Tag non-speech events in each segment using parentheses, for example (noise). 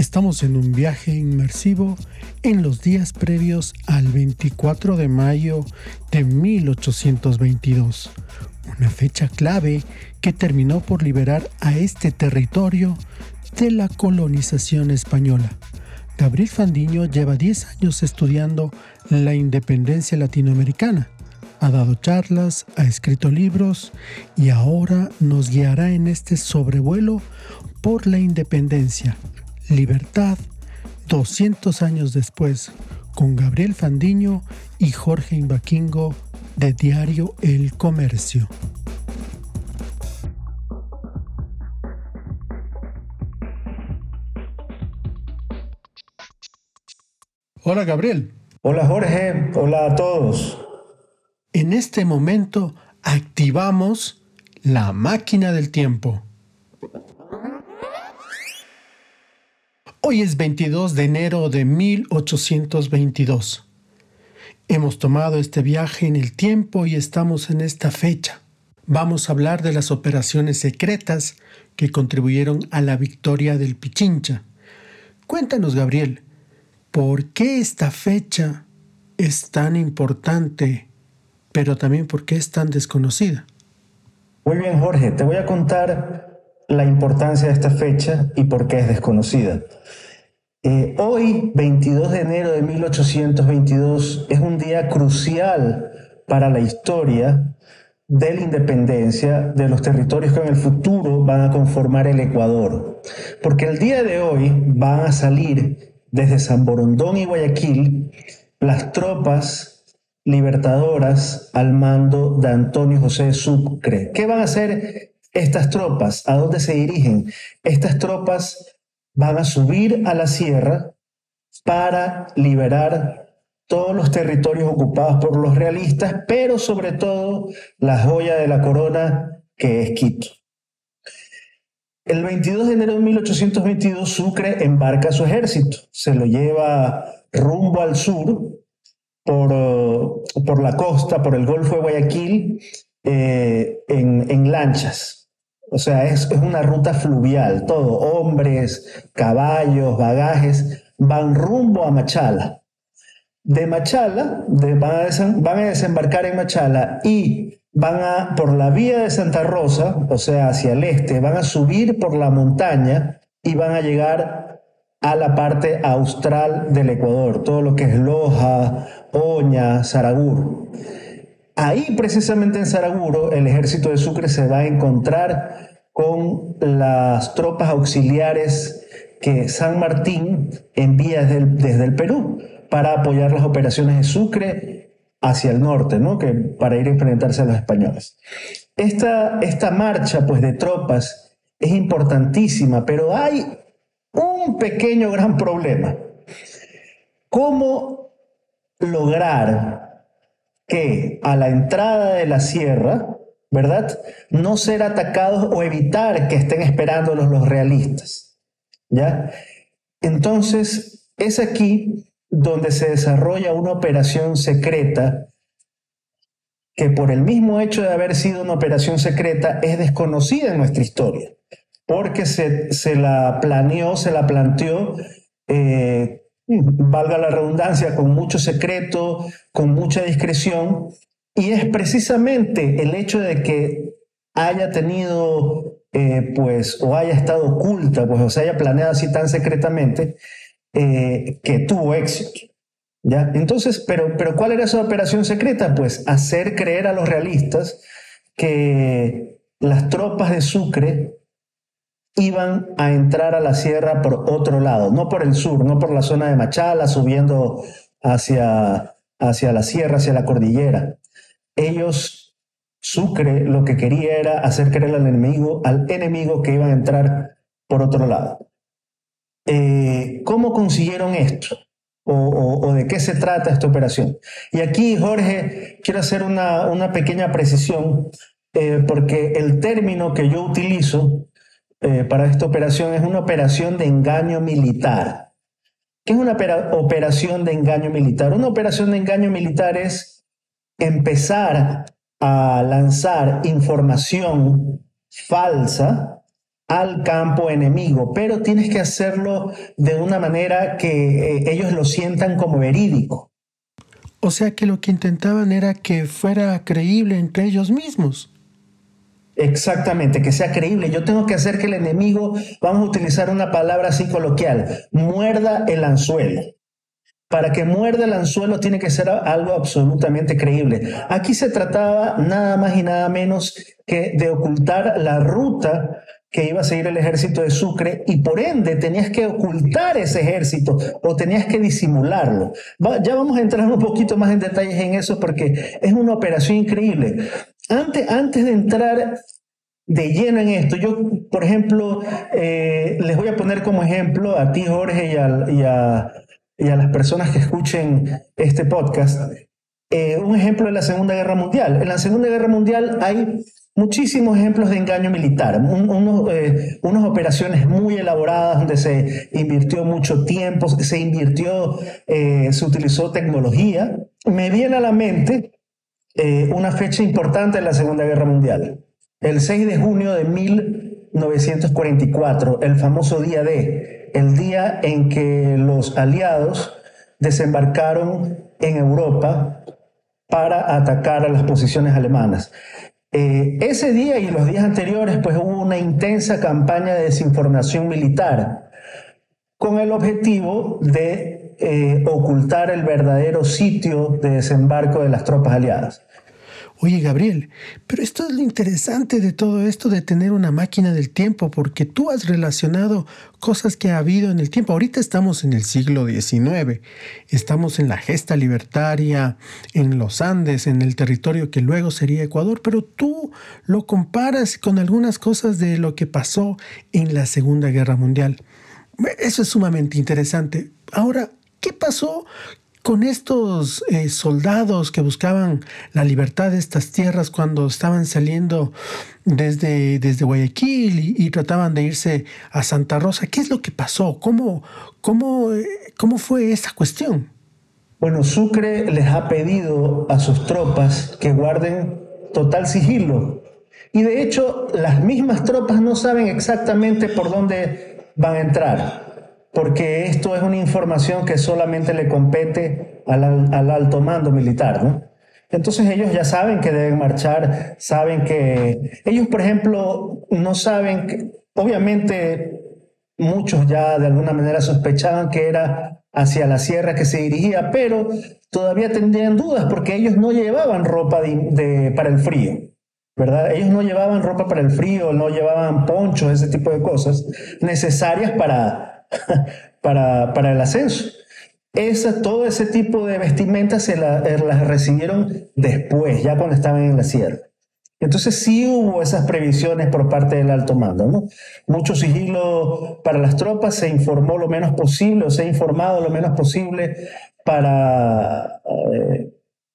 Estamos en un viaje inmersivo en los días previos al 24 de mayo de 1822, una fecha clave que terminó por liberar a este territorio de la colonización española. Gabriel Fandiño lleva 10 años estudiando la independencia latinoamericana. Ha dado charlas, ha escrito libros y ahora nos guiará en este sobrevuelo por la independencia Libertad, 200 años después, con Gabriel Fandiño y Jorge Imbaquingo de Diario El Comercio. Hola Gabriel. Hola Jorge, hola a todos. En este momento activamos la máquina del tiempo. Hoy es 22 de enero de 1822. Hemos tomado este viaje en el tiempo y estamos en esta fecha. Vamos a hablar de las operaciones secretas que contribuyeron a la victoria del Pichincha. Cuéntanos, Gabriel, ¿por qué esta fecha es tan importante, pero también por qué es tan desconocida? Muy bien, Jorge, te voy a contar la importancia de esta fecha y por qué es desconocida. Eh, hoy, 22 de enero de 1822, es un día crucial para la historia de la independencia de los territorios que en el futuro van a conformar el Ecuador. Porque el día de hoy van a salir desde San Borondón y Guayaquil las tropas libertadoras al mando de Antonio José Sucre. ¿Qué van a hacer estas tropas, ¿a dónde se dirigen? Estas tropas van a subir a la sierra para liberar todos los territorios ocupados por los realistas, pero sobre todo la joya de la corona que es Quito. El 22 de enero de 1822 Sucre embarca su ejército, se lo lleva rumbo al sur por, por la costa, por el Golfo de Guayaquil, eh, en, en lanchas. O sea, es, una ruta fluvial, todo, hombres, caballos, bagajes, van rumbo a Machala. De Machala, van, a desembarcar en Machala y van a, por la vía de Santa Rosa, o sea, hacia el este, van a subir por la montaña y van a llegar a la parte austral del Ecuador, todo lo que es Loja, Oña, Saragur. Ahí precisamente en Saraguro el ejército de Sucre se va a encontrar con las tropas auxiliares que San Martín envía desde el, Perú para apoyar las operaciones de Sucre hacia el norte, ¿no? que, para ir a enfrentarse a los españoles. Esta, esta marcha pues, de tropas es importantísima, pero hay un pequeño gran problema. ¿Cómo lograr que a la entrada de la sierra, ¿verdad? No ser atacados o evitar que estén esperándolos los realistas, ¿ya? Entonces, es aquí donde se desarrolla una operación secreta que por el mismo hecho de haber sido una operación secreta es desconocida en nuestra historia, porque se, se la planeó, se la planteó eh, valga la redundancia, con mucho secreto, con mucha discreción, y es precisamente el hecho de que haya tenido, eh, pues, o haya estado oculta, pues, o se haya planeado así tan secretamente, eh, que tuvo éxito. ¿Ya? Entonces, pero, pero ¿cuál era esa operación secreta? Pues hacer creer a los realistas que las tropas de Sucre iban a entrar a la sierra por otro lado, no por el sur, no por la zona de Machala, subiendo hacia, hacia la sierra, hacia la cordillera. Ellos, Sucre, lo que quería era hacer creer al enemigo, al enemigo que iban a entrar por otro lado. Eh, ¿Cómo consiguieron esto? O, de qué se trata esta operación? Y aquí, Jorge, quiero hacer una, una pequeña precisión, eh, porque el término que yo utilizo eh, para esta operación es una operación de engaño militar. ¿Qué es una operación de engaño militar? Una operación de engaño militar es empezar a lanzar información falsa al campo enemigo, pero tienes que hacerlo de una manera que eh, ellos lo sientan como verídico. O sea que lo que intentaban era que fuera creíble entre ellos mismos. Exactamente, que sea creíble. Yo tengo que hacer que el enemigo, vamos a utilizar una palabra así coloquial, muerda el anzuelo. Para que muerda el anzuelo tiene que ser algo absolutamente creíble. Aquí se trataba nada más y nada menos que de ocultar la ruta que iba a seguir el ejército de Sucre y por ende tenías que ocultar ese ejército o tenías que disimularlo. ya vamos a entrar un poquito más en detalles en eso porque es una operación increíble. Antes, antes de entrar de lleno en esto, yo, por ejemplo, eh, les voy a poner como ejemplo a ti, Jorge, y a, y a, las personas que escuchen este podcast, eh, un ejemplo de la Segunda Guerra Mundial. En la Segunda Guerra Mundial hay muchísimos ejemplos de engaño militar, eh, unas operaciones muy elaboradas donde se invirtió mucho tiempo, se invirtió, eh, se utilizó tecnología. Me viene a la mente eh, una fecha importante en la Segunda Guerra Mundial, el 6 de junio de 1944, el famoso día D, el día en que los aliados desembarcaron en Europa para atacar a las posiciones alemanas. Eh, ese día y los días anteriores, pues hubo una intensa campaña de desinformación militar con el objetivo de eh, ocultar el verdadero sitio de desembarco de las tropas aliadas. Oye, Gabriel, pero esto es lo interesante de todo esto de tener una máquina del tiempo, porque tú has relacionado cosas que ha habido en el tiempo. Ahorita estamos en el siglo XIX, estamos en la gesta libertaria, en los Andes, en el territorio que luego sería Ecuador, pero tú lo comparas con algunas cosas de lo que pasó en la Segunda Guerra Mundial. Eso es sumamente interesante. Ahora, ¿qué pasó con estos eh, soldados que buscaban la libertad de estas tierras cuando estaban saliendo desde, desde Guayaquil y, trataban de irse a Santa Rosa. ¿Qué es lo que pasó? ¿Cómo, cómo, eh, cómo fue esa cuestión? Bueno, Sucre les ha pedido a sus tropas que guarden total sigilo. Y de hecho, las mismas tropas no saben exactamente por dónde van a entrar porque esto es una información que solamente le compete al, alto mando militar, ¿no? Entonces ellos ya saben que deben marchar, saben que ellos, por ejemplo, no saben, que, obviamente muchos ya de alguna manera sospechaban que era hacia la sierra que se dirigía, pero todavía tendrían dudas porque ellos no llevaban ropa para el frío. ¿verdad? Ellos no llevaban ropa para el frío, no llevaban ponchos, ese tipo de cosas necesarias para, (laughs) para, para el ascenso. Esa, todo ese tipo de vestimentas se eh, las recibieron después, ya cuando estaban en la sierra. Entonces sí hubo esas previsiones por parte del alto mando, ¿no? Mucho sigilo para las tropas, se informó lo menos posible, o se ha informado lo menos posible para, eh,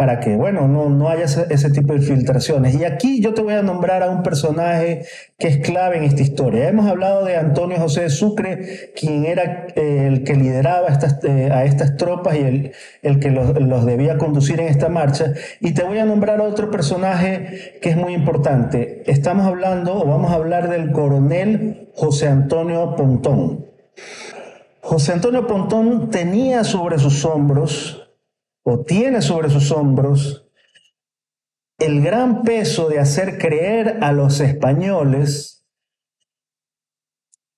para que, bueno, no, no haya ese, tipo de filtraciones. Y aquí yo te voy a nombrar a un personaje que es clave en esta historia. Hemos hablado de Antonio José de Sucre, quien era eh, el que lideraba estas, eh, a estas tropas y el, el que los, los, debía conducir en esta marcha. Y te voy a nombrar a otro personaje que es muy importante. Estamos hablando, o vamos a hablar del coronel José Antonio Pontón. José Antonio Pontón tenía sobre sus hombros o tiene sobre sus hombros el gran peso de hacer creer a los españoles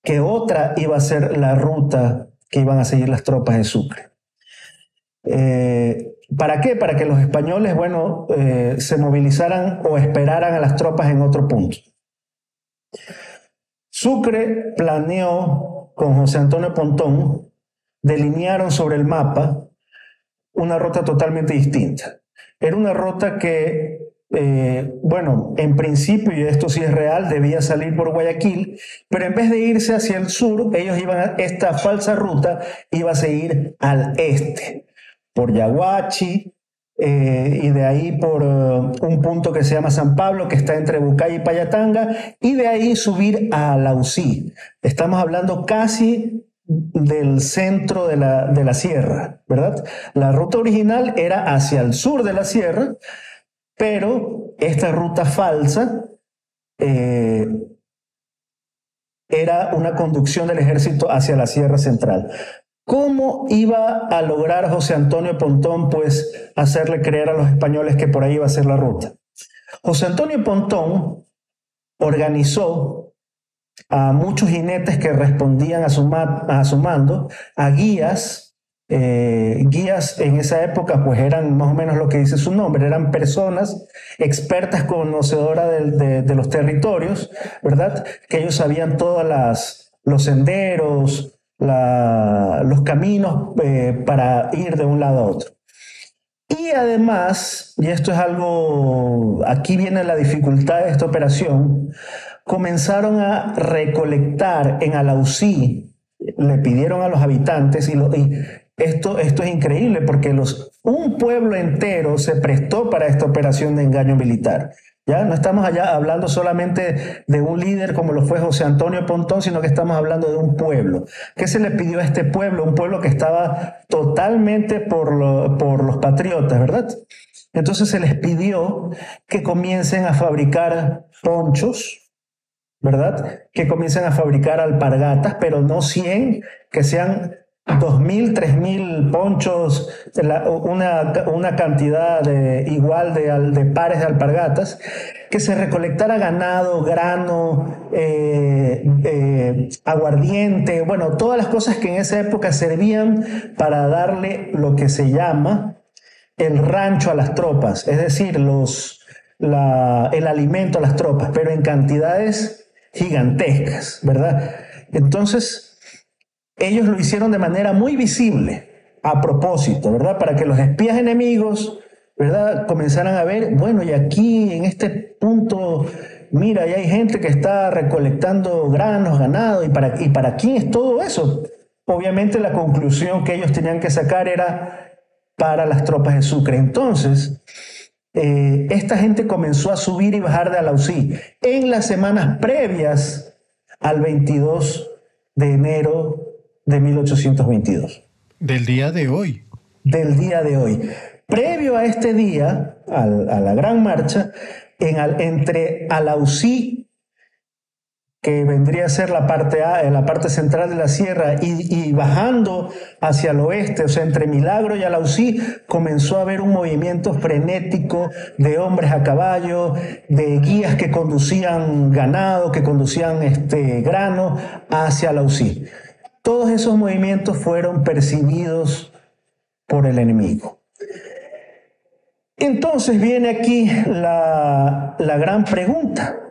que otra iba a ser la ruta que iban a seguir las tropas de Sucre. Eh, ¿Para qué? Para que los españoles, bueno, eh, se movilizaran o esperaran a las tropas en otro punto. Sucre planeó con José Antonio Pontón, delinearon sobre el mapa una ruta totalmente distinta. Era una ruta que, eh, bueno, en principio, y esto sí es real, debía salir por Guayaquil, pero en vez de irse hacia el sur, ellos iban a, esta falsa ruta iba a seguir al este, por Yaguachi, eh, y de ahí por uh, un punto que se llama San Pablo, que está entre Bucay y Payatanga, y de ahí subir a Lausí. Estamos hablando casi del centro de la, de la sierra, ¿verdad? La ruta original era hacia el sur de la sierra, pero esta ruta falsa eh, era una conducción del ejército hacia la Sierra Central. ¿Cómo iba a lograr José Antonio Pontón, pues, hacerle creer a los españoles que por ahí iba a ser la ruta? José Antonio Pontón organizó a muchos jinetes que respondían a su, a mando, a guías eh, guías en esa época pues eran más o menos lo que dice su nombre, eran personas expertas conocedoras de, los territorios, ¿verdad? Que ellos sabían todos los senderos, los caminos eh, para ir de un lado a otro. Y además, y esto es algo, aquí viene la dificultad de esta operación, comenzaron a recolectar en Alausí, le pidieron a los habitantes y, lo, esto, esto es increíble porque los, un pueblo entero se prestó para esta operación de engaño militar. Ya no estamos allá hablando solamente de un líder como lo fue José Antonio Pontón, sino que estamos hablando de un pueblo. ¿Qué se le pidió a este pueblo? Un pueblo que estaba totalmente por, por los patriotas, ¿verdad? Entonces se les pidió que comiencen a fabricar ponchos, ¿verdad? Que comiencen a fabricar alpargatas, pero no 100, que sean 2.000, 3.000 ponchos, una, una cantidad igual de, pares de alpargatas, que se recolectara ganado, grano, eh, eh, aguardiente, bueno, todas las cosas que en esa época servían para darle lo que se llama el rancho a las tropas, es decir, los, el alimento a las tropas, pero en cantidades gigantescas, ¿verdad? Entonces, ellos lo hicieron de manera muy visible, a propósito, ¿verdad? Para que los espías enemigos, ¿verdad? Comenzaran a ver, bueno, y aquí en este punto, mira, ya hay gente que está recolectando granos, ganado, ¿y para, y para quién es todo eso? Obviamente la conclusión que ellos tenían que sacar era para las tropas de Sucre. Entonces, eh, esta gente comenzó a subir y bajar de Alausí en las semanas previas al 22 de enero de 1822. Del día de hoy. Del día de hoy. Previo a este día, a la gran marcha, en, entre Alausí, que vendría a ser la parte, a, la parte central de la sierra, y, bajando hacia el oeste, o sea, entre Milagro y Alausí, comenzó a haber un movimiento frenético de hombres a caballo, de guías que conducían ganado, que conducían este, grano hacia Alausí. Todos esos movimientos fueron percibidos por el enemigo. Entonces viene aquí la, gran pregunta.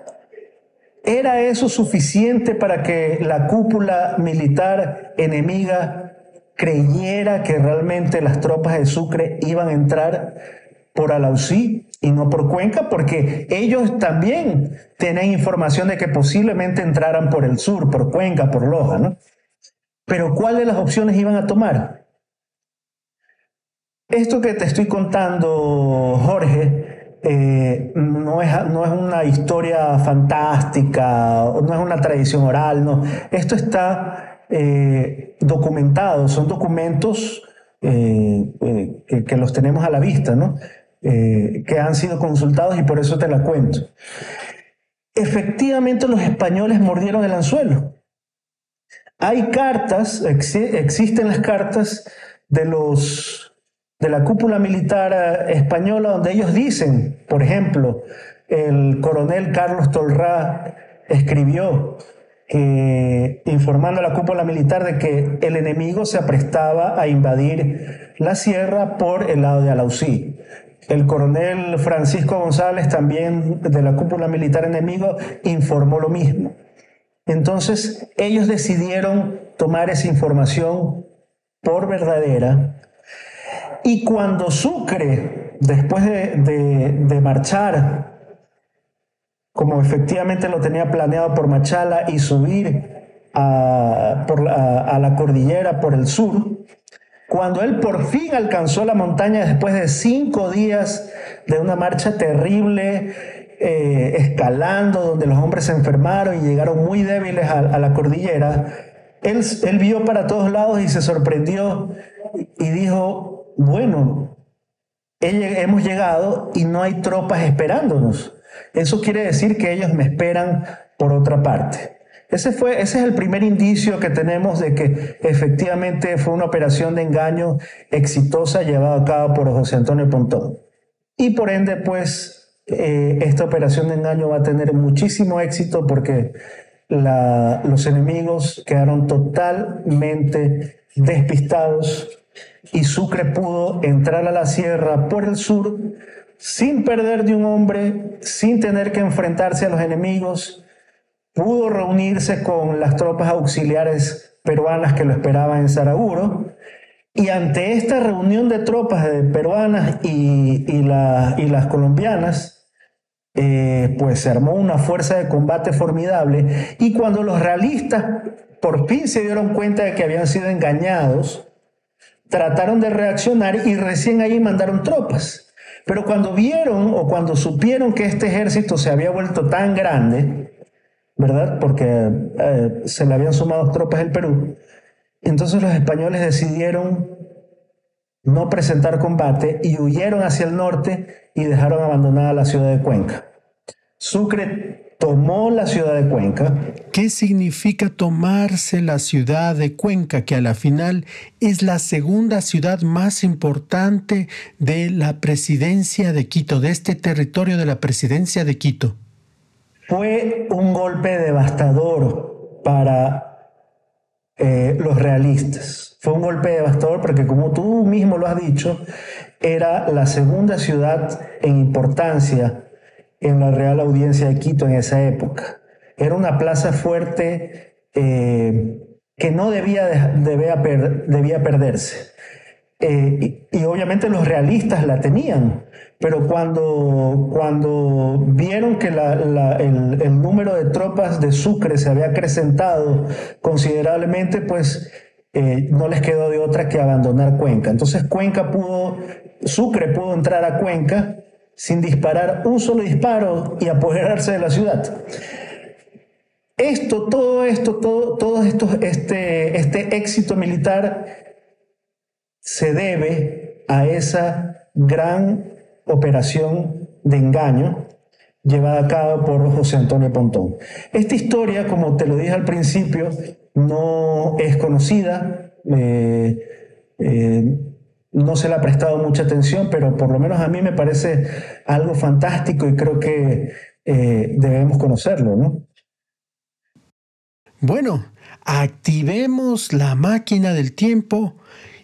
¿Era eso suficiente para que la cúpula militar enemiga creyera que realmente las tropas de Sucre iban a entrar por Alausí y no por Cuenca? Porque ellos también tenían información de que posiblemente entraran por el sur, por Cuenca, por Loja, ¿no? Pero ¿cuál de las opciones iban a tomar? Esto que te estoy contando, Jorge, eh, no, es, no, es, una historia fantástica, no es una tradición oral, no. Esto está eh, documentado, son documentos eh, que, los tenemos a la vista, ¿no? que han sido consultados y por eso te la cuento. Efectivamente, los españoles mordieron el anzuelo. Hay cartas, existen las cartas de los de la cúpula militar eh, española donde ellos dicen, por ejemplo, el coronel Carlos Tolrá escribió informando a la cúpula militar de que el enemigo se aprestaba a invadir la sierra por el lado de Alausí. El coronel Francisco González, también de la cúpula militar enemigo, informó lo mismo. Entonces ellos decidieron tomar esa información por verdadera y cuando Sucre, después de, marchar, como efectivamente lo tenía planeado por Machala, y subir a, a la cordillera por el sur, cuando él por fin alcanzó la montaña después de cinco días de una marcha terrible, eh, escalando, donde los hombres se enfermaron y llegaron muy débiles a, la cordillera, él, él vio para todos lados y se sorprendió y dijo, bueno, hemos llegado y no hay tropas esperándonos. Eso quiere decir que ellos me esperan por otra parte. Ese, fue, ese es el primer indicio que tenemos de que efectivamente fue una operación de engaño exitosa llevada a cabo por José Antonio Pontón. Y por ende, pues, eh, esta operación de engaño va a tener muchísimo éxito porque los enemigos quedaron totalmente despistados y Sucre pudo entrar a la sierra por el sur sin perder de un hombre, sin tener que enfrentarse a los enemigos, pudo reunirse con las tropas auxiliares peruanas que lo esperaban en Saraguro. Y ante esta reunión de tropas peruanas y, y, las colombianas, eh, pues se armó una fuerza de combate formidable. Y cuando los realistas por fin se dieron cuenta de que habían sido engañados, trataron de reaccionar y recién ahí mandaron tropas. Pero cuando vieron o cuando supieron que este ejército se había vuelto tan grande, ¿verdad? Porque eh, se le habían sumado tropas del Perú, entonces los españoles decidieron no presentar combate y huyeron hacia el norte y dejaron abandonada la ciudad de Cuenca. Sucre tomó la ciudad de Cuenca. ¿Qué significa tomarse la ciudad de Cuenca, que a la final es la segunda ciudad más importante de la presidencia de Quito, de este territorio de la presidencia de Quito? Fue un golpe devastador para eh, los realistas. Fue un golpe devastador porque, como tú mismo lo has dicho, era la segunda ciudad en importancia en la Real Audiencia de Quito en esa época. Era una plaza fuerte eh, que no debía, debía, debía perderse. Eh, y, obviamente los realistas la tenían, pero cuando, cuando vieron que el, número de tropas de Sucre se había acrecentado considerablemente, pues eh, no les quedó de otra que abandonar Cuenca. Entonces Cuenca pudo, Sucre pudo entrar a Cuenca sin disparar un solo disparo y apoderarse de la ciudad. Esto, todo esto, todo, todo esto, este, este éxito militar se debe a esa gran operación de engaño llevada a cabo por José Antonio Pontón. Esta historia, como te lo dije al principio, no es conocida. Eh, eh, no se le ha prestado mucha atención, pero por lo menos a mí me parece algo fantástico y creo que eh, debemos conocerlo, ¿no? Bueno, activemos la máquina del tiempo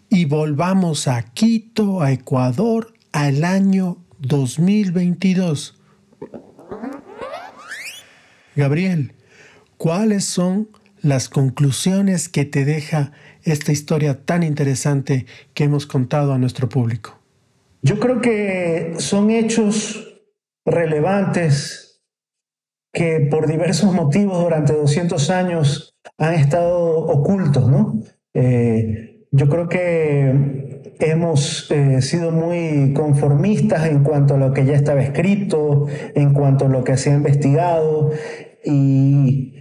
y volvamos a Quito, a Ecuador, al año 2022. Gabriel, ¿cuáles son las conclusiones que te deja esta historia tan interesante que hemos contado a nuestro público? Yo creo que son hechos relevantes que por diversos motivos durante 200 años han estado ocultos, ¿no? Eh, yo creo que hemos eh, sido muy conformistas en cuanto a lo que ya estaba escrito, en cuanto a lo que se ha investigado y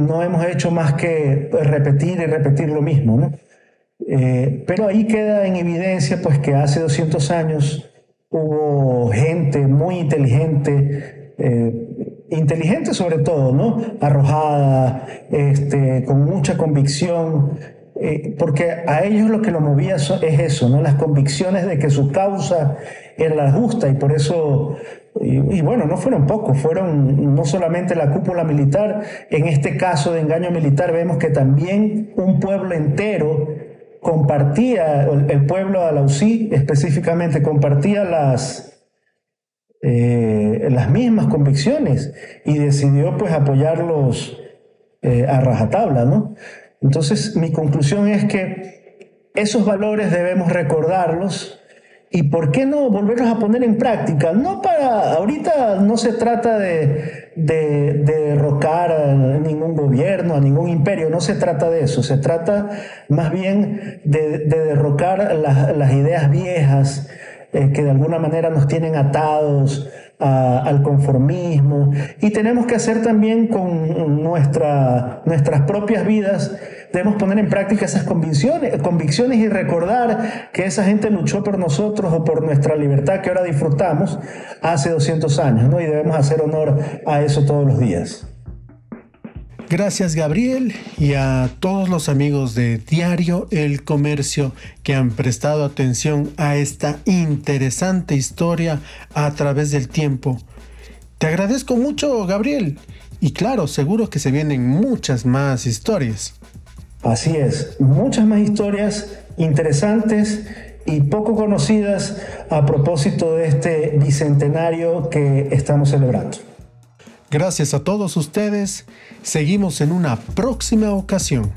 no hemos hecho más que repetir y repetir lo mismo, ¿no? Eh, pero ahí queda en evidencia pues que hace 200 años hubo gente muy inteligente, eh, inteligente sobre todo, ¿no? Arrojada, este, con mucha convicción, eh, porque a ellos lo que lo movía es eso, ¿no? Las convicciones de que su causa era la justa y por eso y, bueno, no fueron pocos, fueron no solamente la cúpula militar, en este caso de engaño militar vemos que también un pueblo entero compartía, el pueblo de Alausí específicamente compartía las, eh, las mismas convicciones y decidió pues apoyarlos eh, a rajatabla, ¿no? Entonces mi conclusión es que esos valores debemos recordarlos ¿Y por qué no volverlos a poner en práctica? No para, ahorita no se trata de, derrocar a ningún gobierno, a ningún imperio, no se trata de eso, se trata más bien de, derrocar las, ideas viejas eh, que de alguna manera nos tienen atados al conformismo y tenemos que hacer también con nuestra, nuestras propias vidas debemos poner en práctica esas convicciones, convicciones y recordar que esa gente luchó por nosotros o por nuestra libertad que ahora disfrutamos hace 200 años, ¿no? Y debemos hacer honor a eso todos los días. Gracias Gabriel y a todos los amigos de Diario El Comercio que han prestado atención a esta interesante historia a través del tiempo. Te agradezco mucho Gabriel y claro, seguro que se vienen muchas más historias. Así es, muchas más historias interesantes y poco conocidas a propósito de este bicentenario que estamos celebrando. Gracias a todos ustedes. Seguimos en una próxima ocasión.